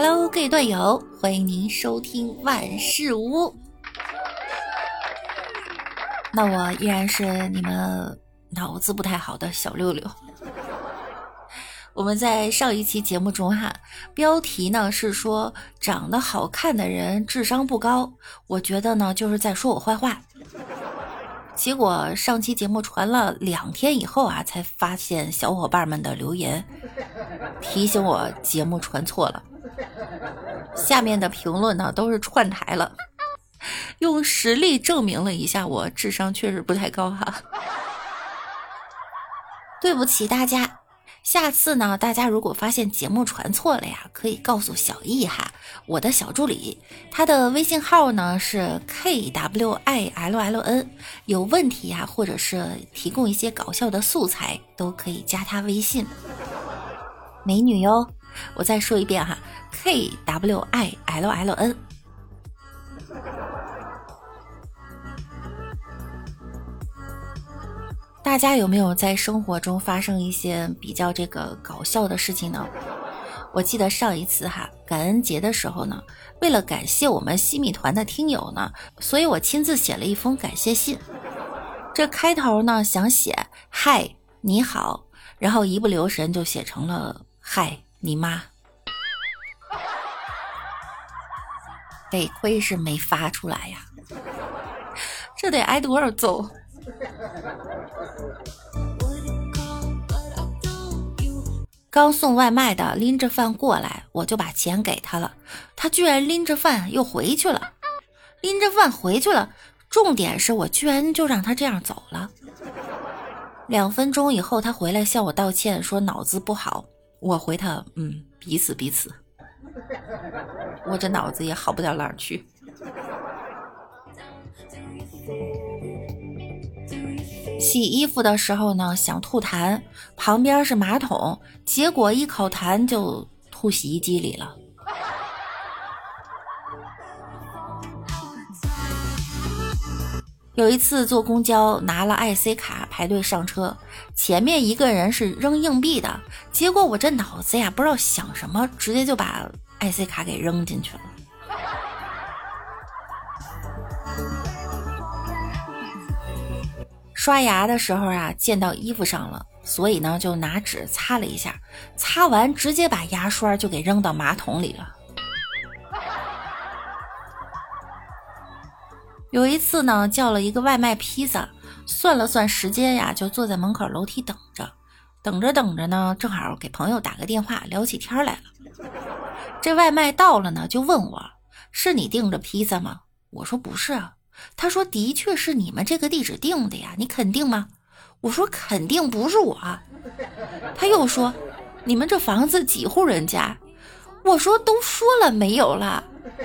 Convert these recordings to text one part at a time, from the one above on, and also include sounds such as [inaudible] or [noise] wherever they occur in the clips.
Hello，各位队友，欢迎您收听万事屋。那我依然是你们脑子不太好的小六六。我们在上一期节目中哈，标题呢是说长得好看的人智商不高，我觉得呢就是在说我坏话。结果上期节目传了两天以后啊，才发现小伙伴们的留言提醒我节目传错了。下面的评论呢都是串台了，[laughs] 用实力证明了一下我智商确实不太高哈。[laughs] 对不起大家。下次呢，大家如果发现节目传错了呀，可以告诉小易哈，我的小助理，他的微信号呢是 k w i l l n，有问题呀，或者是提供一些搞笑的素材，都可以加他微信。美女哟，我再说一遍哈，k w i l l n。大家有没有在生活中发生一些比较这个搞笑的事情呢？我记得上一次哈，感恩节的时候呢，为了感谢我们西米团的听友呢，所以我亲自写了一封感谢信。这开头呢想写嗨你好，然后一不留神就写成了嗨你妈。得亏是没发出来呀，这得挨多少揍？刚送外卖的拎着饭过来，我就把钱给他了。他居然拎着饭又回去了，拎着饭回去了。重点是我居然就让他这样走了。两分钟以后，他回来向我道歉，说脑子不好。我回他，嗯，彼此彼此。我这脑子也好不到哪儿去。洗衣服的时候呢，想吐痰，旁边是马桶，结果一口痰就吐洗衣机里了。有一次坐公交，拿了 IC 卡排队上车，前面一个人是扔硬币的，结果我这脑子呀不知道想什么，直接就把 IC 卡给扔进去了。刷牙的时候啊，溅到衣服上了，所以呢就拿纸擦了一下，擦完直接把牙刷就给扔到马桶里了。有一次呢，叫了一个外卖披萨，算了算时间呀，就坐在门口楼梯等着，等着等着呢，正好给朋友打个电话，聊起天来了。这外卖到了呢，就问我是你订的披萨吗？我说不是啊。他说：“的确是你们这个地址定的呀，你肯定吗？”我说：“肯定不是我。”他又说：“你们这房子几户人家？”我说：“都说了没有了，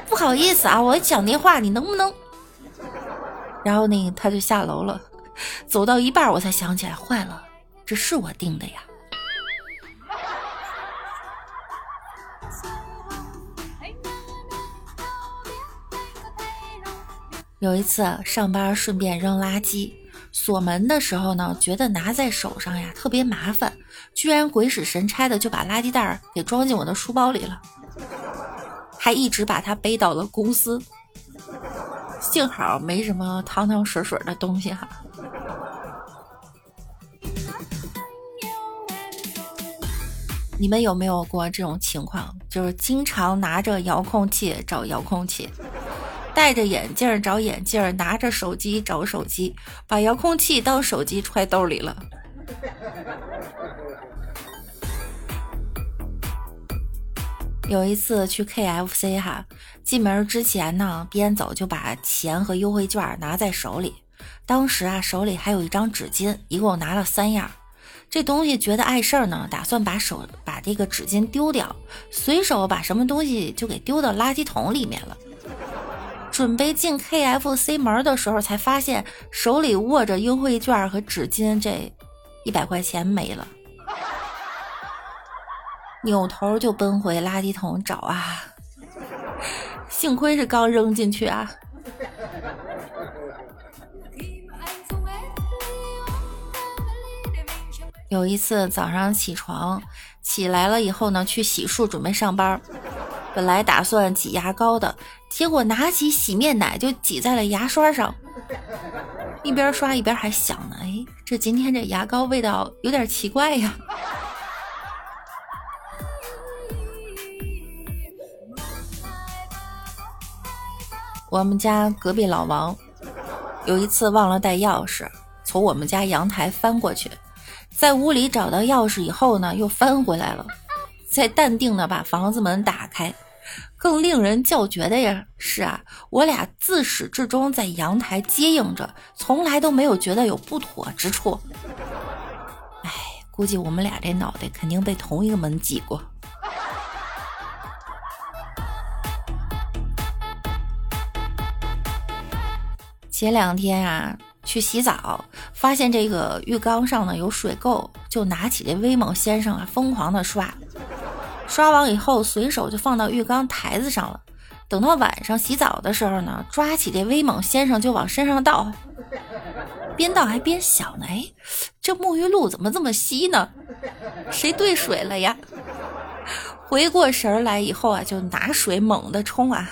不好意思啊，我讲电话，你能不能？”然后呢，他就下楼了，走到一半我才想起来，坏了，这是我定的呀。有一次上班顺便扔垃圾，锁门的时候呢，觉得拿在手上呀特别麻烦，居然鬼使神差的就把垃圾袋儿给装进我的书包里了，还一直把它背到了公司。幸好没什么汤汤水水的东西哈。你们有没有过这种情况？就是经常拿着遥控器找遥控器。戴着眼镜找眼镜，拿着手机找手机，把遥控器当手机揣兜里了。有一次去 KFC 哈，进门之前呢，边走就把钱和优惠券拿在手里。当时啊，手里还有一张纸巾，一共拿了三样。这东西觉得碍事儿呢，打算把手把这个纸巾丢掉，随手把什么东西就给丢到垃圾桶里面了。准备进 KFC 门的时候，才发现手里握着优惠券和纸巾，这一百块钱没了。扭头就奔回垃圾桶找啊，幸亏是刚扔进去啊。有一次早上起床起来了以后呢，去洗漱准备上班，本来打算挤牙膏的，结果拿起洗面奶就挤在了牙刷上，一边刷一边还想呢，哎，这今天这牙膏味道有点奇怪呀。我们家隔壁老王有一次忘了带钥匙，从我们家阳台翻过去，在屋里找到钥匙以后呢，又翻回来了，再淡定的把房子门打开。更令人叫绝的呀是啊，我俩自始至终在阳台接应着，从来都没有觉得有不妥之处。哎，估计我们俩这脑袋肯定被同一个门挤过。前两天啊，去洗澡，发现这个浴缸上呢有水垢，就拿起这威猛先生啊，疯狂的刷。刷完以后，随手就放到浴缸台子上了。等到晚上洗澡的时候呢，抓起这威猛先生就往身上倒，边倒还边想呢：哎，这沐浴露怎么这么稀呢？谁兑水了呀？回过神来以后啊，就拿水猛地冲啊。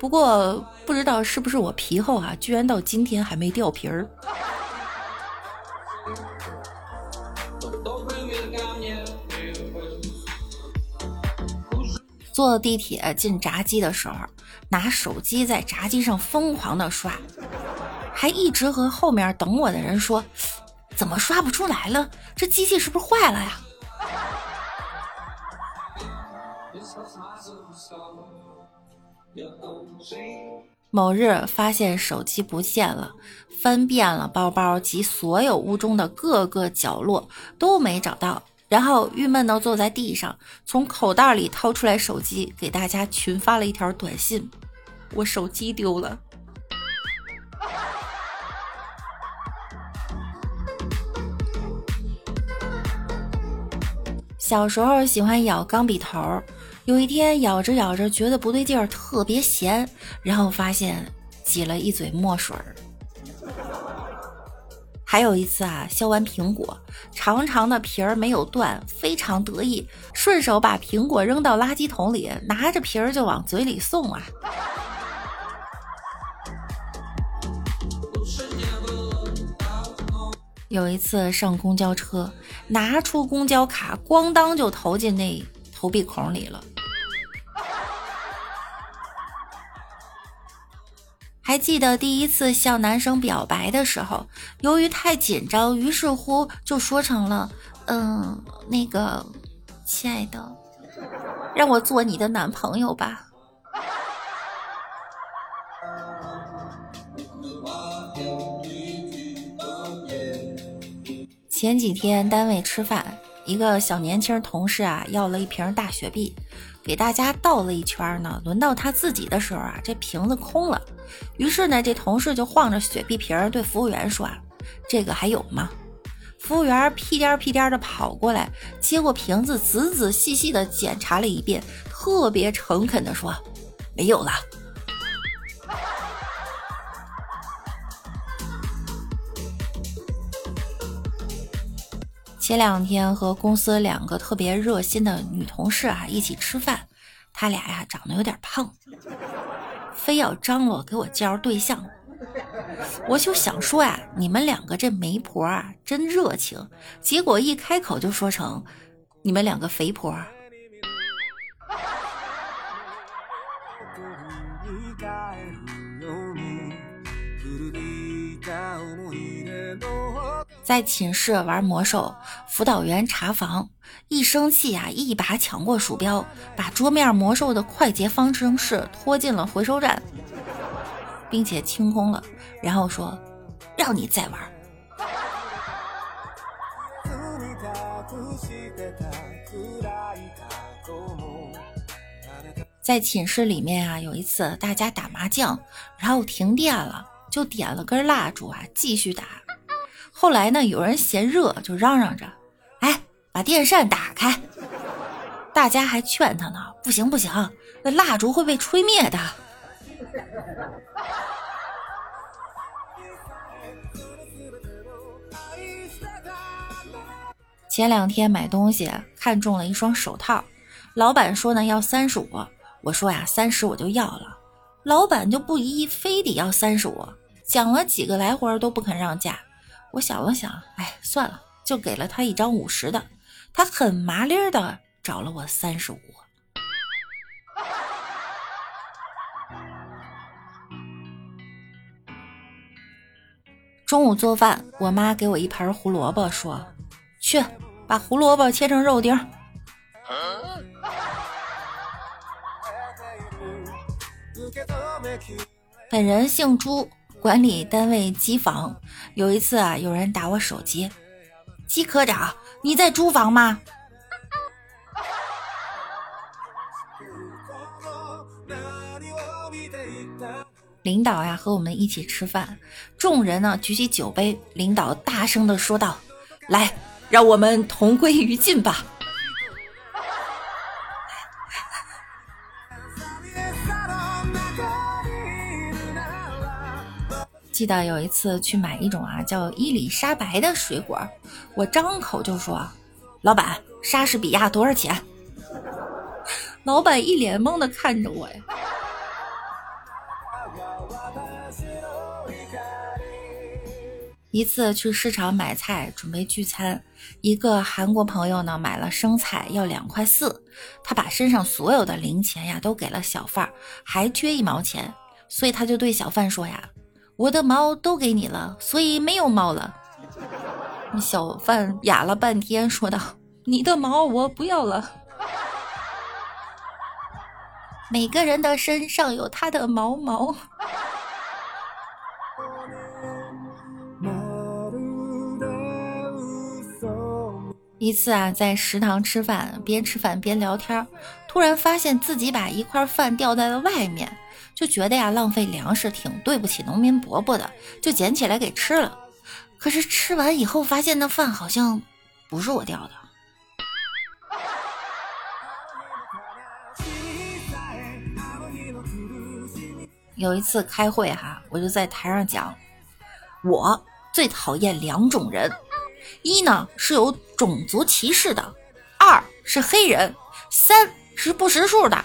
不过不知道是不是我皮厚啊，居然到今天还没掉皮儿。坐地铁进闸机的时候，拿手机在闸机上疯狂的刷，还一直和后面等我的人说：“怎么刷不出来了？这机器是不是坏了呀？”某日发现手机不见了，翻遍了包包及所有屋中的各个角落都没找到，然后郁闷到坐在地上，从口袋里掏出来手机，给大家群发了一条短信：“我手机丢了。”小时候喜欢咬钢笔头。有一天咬着咬着觉得不对劲儿，特别咸，然后发现挤了一嘴墨水儿。还有一次啊，削完苹果，长长的皮儿没有断，非常得意，顺手把苹果扔到垃圾桶里，拿着皮儿就往嘴里送啊。有一次上公交车，拿出公交卡，咣当就投进那投币孔里了。还记得第一次向男生表白的时候，由于太紧张，于是乎就说成了“嗯，那个，亲爱的，让我做你的男朋友吧。”前几天单位吃饭，一个小年轻同事啊要了一瓶大雪碧。给大家倒了一圈呢，轮到他自己的时候啊，这瓶子空了。于是呢，这同事就晃着雪碧瓶对服务员说：“这个还有吗？”服务员屁颠屁颠的跑过来，接过瓶子，仔仔细细的检查了一遍，特别诚恳的说：“没有了。”前两天和公司两个特别热心的女同事啊一起吃饭，她俩呀长得有点胖，非要张罗给我介绍对象。我就想说呀，你们两个这媒婆啊真热情，结果一开口就说成你们两个肥婆。在寝室玩魔兽，辅导员查房，一生气呀，一把抢过鼠标，把桌面魔兽的快捷方程式拖进了回收站，并且清空了，然后说：“让你再玩。”在寝室里面啊，有一次大家打麻将，然后停电了，就点了根蜡烛啊，继续打。后来呢，有人嫌热，就嚷嚷着：“哎，把电扇打开！”大家还劝他呢：“不行不行，那蜡烛会被吹灭的。”前两天买东西看中了一双手套，老板说呢要三十五，我说呀，三十我就要了。老板就不依，非得要三十五，讲了几个来回都不肯让价。我想了想，哎，算了，就给了他一张五十的。他很麻利儿的找了我三十五。[laughs] 中午做饭，我妈给我一盘胡萝卜，说：“去把胡萝卜切成肉丁。”本人姓朱，管理单位机房。有一次啊，有人打我手机，季科长，你在租房吗？[laughs] 领导呀和我们一起吃饭，众人呢举起酒杯，领导大声的说道：“来，让我们同归于尽吧。”记得有一次去买一种啊叫伊丽莎白的水果，我张口就说：“老板，莎士比亚多少钱？” [laughs] 老板一脸懵的看着我呀。一次去市场买菜，准备聚餐，一个韩国朋友呢买了生菜要两块四，他把身上所有的零钱呀都给了小贩，还缺一毛钱，所以他就对小贩说呀。我的毛都给你了，所以没有毛了。小贩哑了半天，说道：“你的毛我不要了。”每个人的身上有他的毛毛。一次啊，在食堂吃饭，边吃饭边聊天，突然发现自己把一块饭掉在了外面。就觉得呀，浪费粮食挺对不起农民伯伯的，就捡起来给吃了。可是吃完以后，发现那饭好像不是我掉的。有一次开会哈，我就在台上讲，我最讨厌两种人：一呢是有种族歧视的，二是黑人，三是不识数的。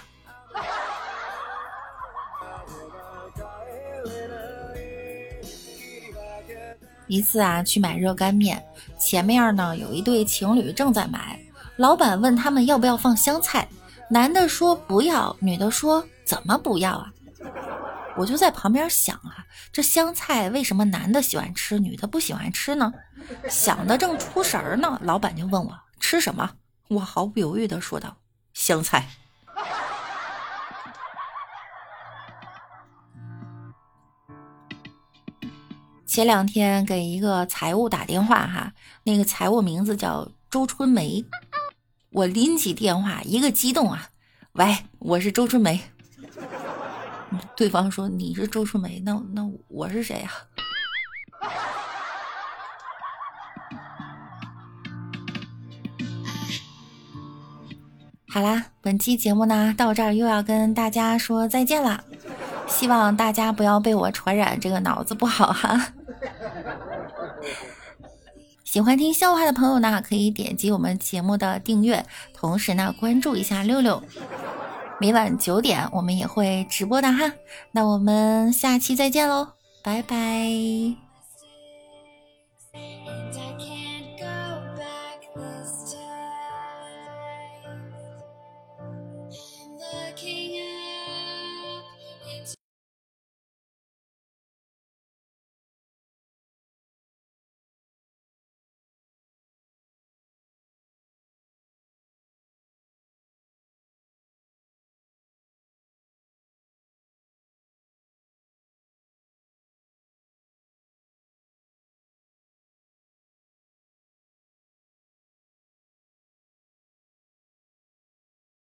一次啊，去买热干面，前面呢有一对情侣正在买，老板问他们要不要放香菜，男的说不要，女的说怎么不要啊？我就在旁边想啊，这香菜为什么男的喜欢吃，女的不喜欢吃呢？想的正出神儿呢，老板就问我吃什么，我毫不犹豫的说道香菜。前两天给一个财务打电话哈，那个财务名字叫周春梅，我拎起电话一个激动啊，喂，我是周春梅。[laughs] 对方说你是周春梅，那那我是谁呀？好啦，本期节目呢到这儿又要跟大家说再见了，希望大家不要被我传染这个脑子不好哈。[laughs] 喜欢听笑话的朋友呢，可以点击我们节目的订阅，同时呢关注一下六六。每晚九点我们也会直播的哈，那我们下期再见喽，拜拜。